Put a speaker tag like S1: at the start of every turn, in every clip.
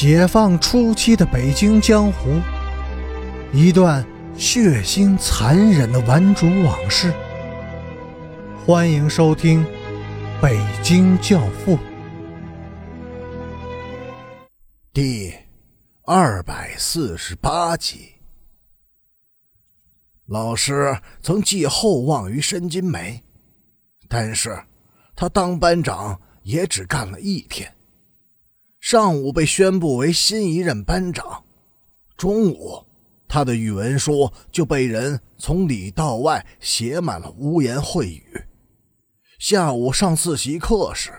S1: 解放初期的北京江湖，一段血腥残忍的顽主往事。欢迎收听《北京教父》
S2: 第二百四十八集。老师曾寄厚望于申金梅，但是他当班长也只干了一天。上午被宣布为新一任班长，中午他的语文书就被人从里到外写满了污言秽语。下午上自习课时，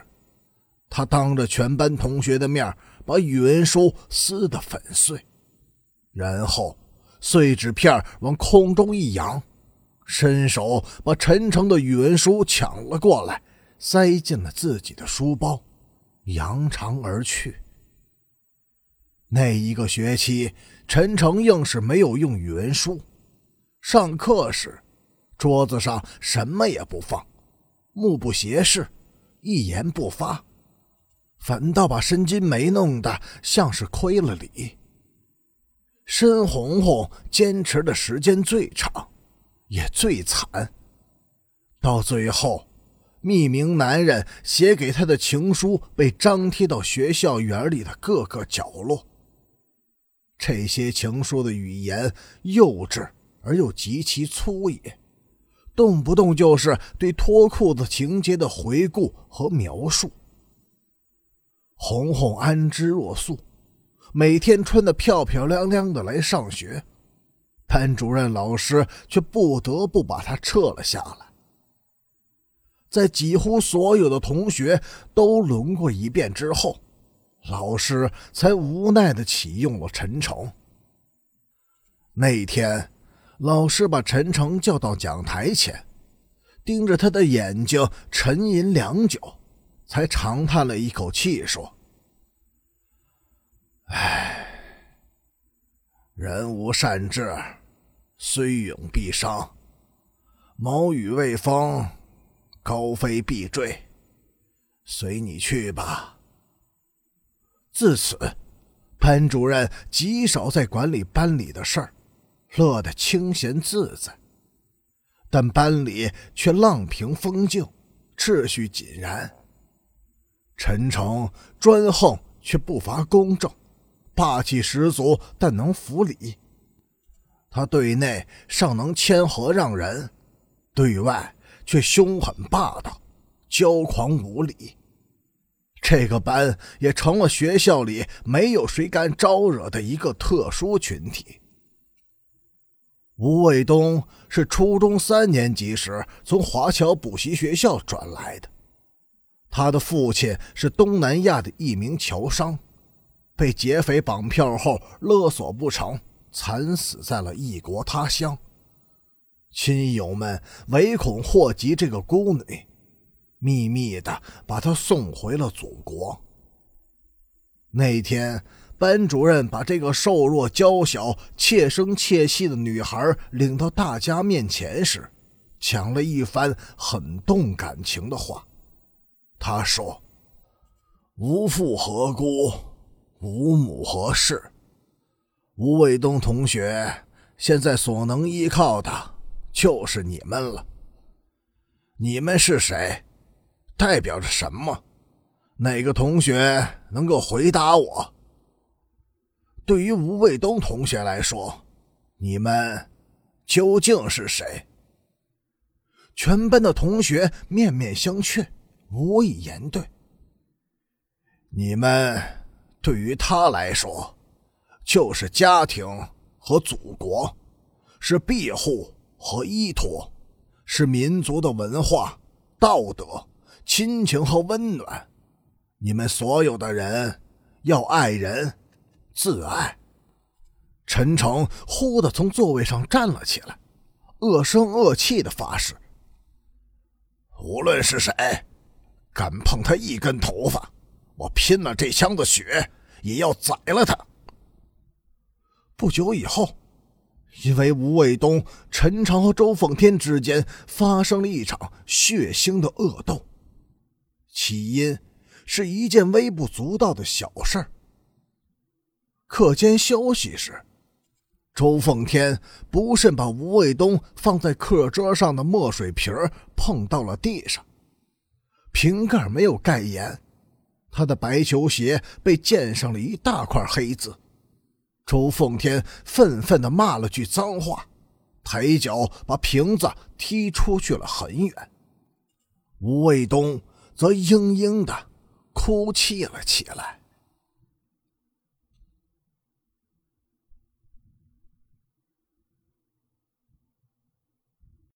S2: 他当着全班同学的面把语文书撕得粉碎，然后碎纸片往空中一扬，伸手把陈诚的语文书抢了过来，塞进了自己的书包。扬长而去。那一个学期，陈诚硬是没有用语文书。上课时，桌子上什么也不放，目不斜视，一言不发，反倒把申金梅弄得像是亏了礼。申红红坚持的时间最长，也最惨。到最后。匿名男人写给他的情书被张贴到学校园里的各个角落。这些情书的语言幼稚而又极其粗野，动不动就是对脱裤子情节的回顾和描述。红红安之若素，每天穿得漂漂亮亮的来上学，班主任老师却不得不把她撤了下来。在几乎所有的同学都轮过一遍之后，老师才无奈的启用了陈诚。那天，老师把陈诚叫到讲台前，盯着他的眼睛沉吟良久，才长叹了一口气说：“唉，人无善志，虽勇必伤。毛羽未丰。”高飞必坠，随你去吧。自此，班主任极少再管理班里的事儿，乐得清闲自在。但班里却浪平风静，秩序井然。陈诚专横却不乏公正，霸气十足，但能服理。他对内尚能谦和让人，对外。却凶狠霸道，骄狂无礼。这个班也成了学校里没有谁敢招惹的一个特殊群体。吴卫东是初中三年级时从华侨补习学校转来的，他的父亲是东南亚的一名侨商，被劫匪绑票后勒索不成，惨死在了异国他乡。亲友们唯恐祸及这个孤女，秘密的把她送回了祖国。那天，班主任把这个瘦弱娇小、怯声怯气的女孩领到大家面前时，讲了一番很动感情的话。他说：“无父何辜，无母何事。吴卫东同学现在所能依靠的。”就是你们了。你们是谁？代表着什么？哪个同学能够回答我？对于吴卫东同学来说，你们究竟是谁？全班的同学面面相觑，无以言对。你们对于他来说，就是家庭和祖国，是庇护。和依托，是民族的文化、道德、亲情和温暖。你们所有的人要爱人，自爱。陈诚忽地从座位上站了起来，恶声恶气的发誓：无论是谁，敢碰他一根头发，我拼了这腔子血也要宰了他。不久以后。因为吴卫东、陈诚和周凤天之间发生了一场血腥的恶斗，起因是一件微不足道的小事儿。课间休息时，周奉天不慎把吴卫东放在课桌上的墨水瓶碰到了地上，瓶盖没有盖严，他的白球鞋被溅上了一大块黑字。周奉天愤愤地骂了句脏话，抬脚把瓶子踢出去了很远。吴卫东则嘤嘤地哭泣了起来。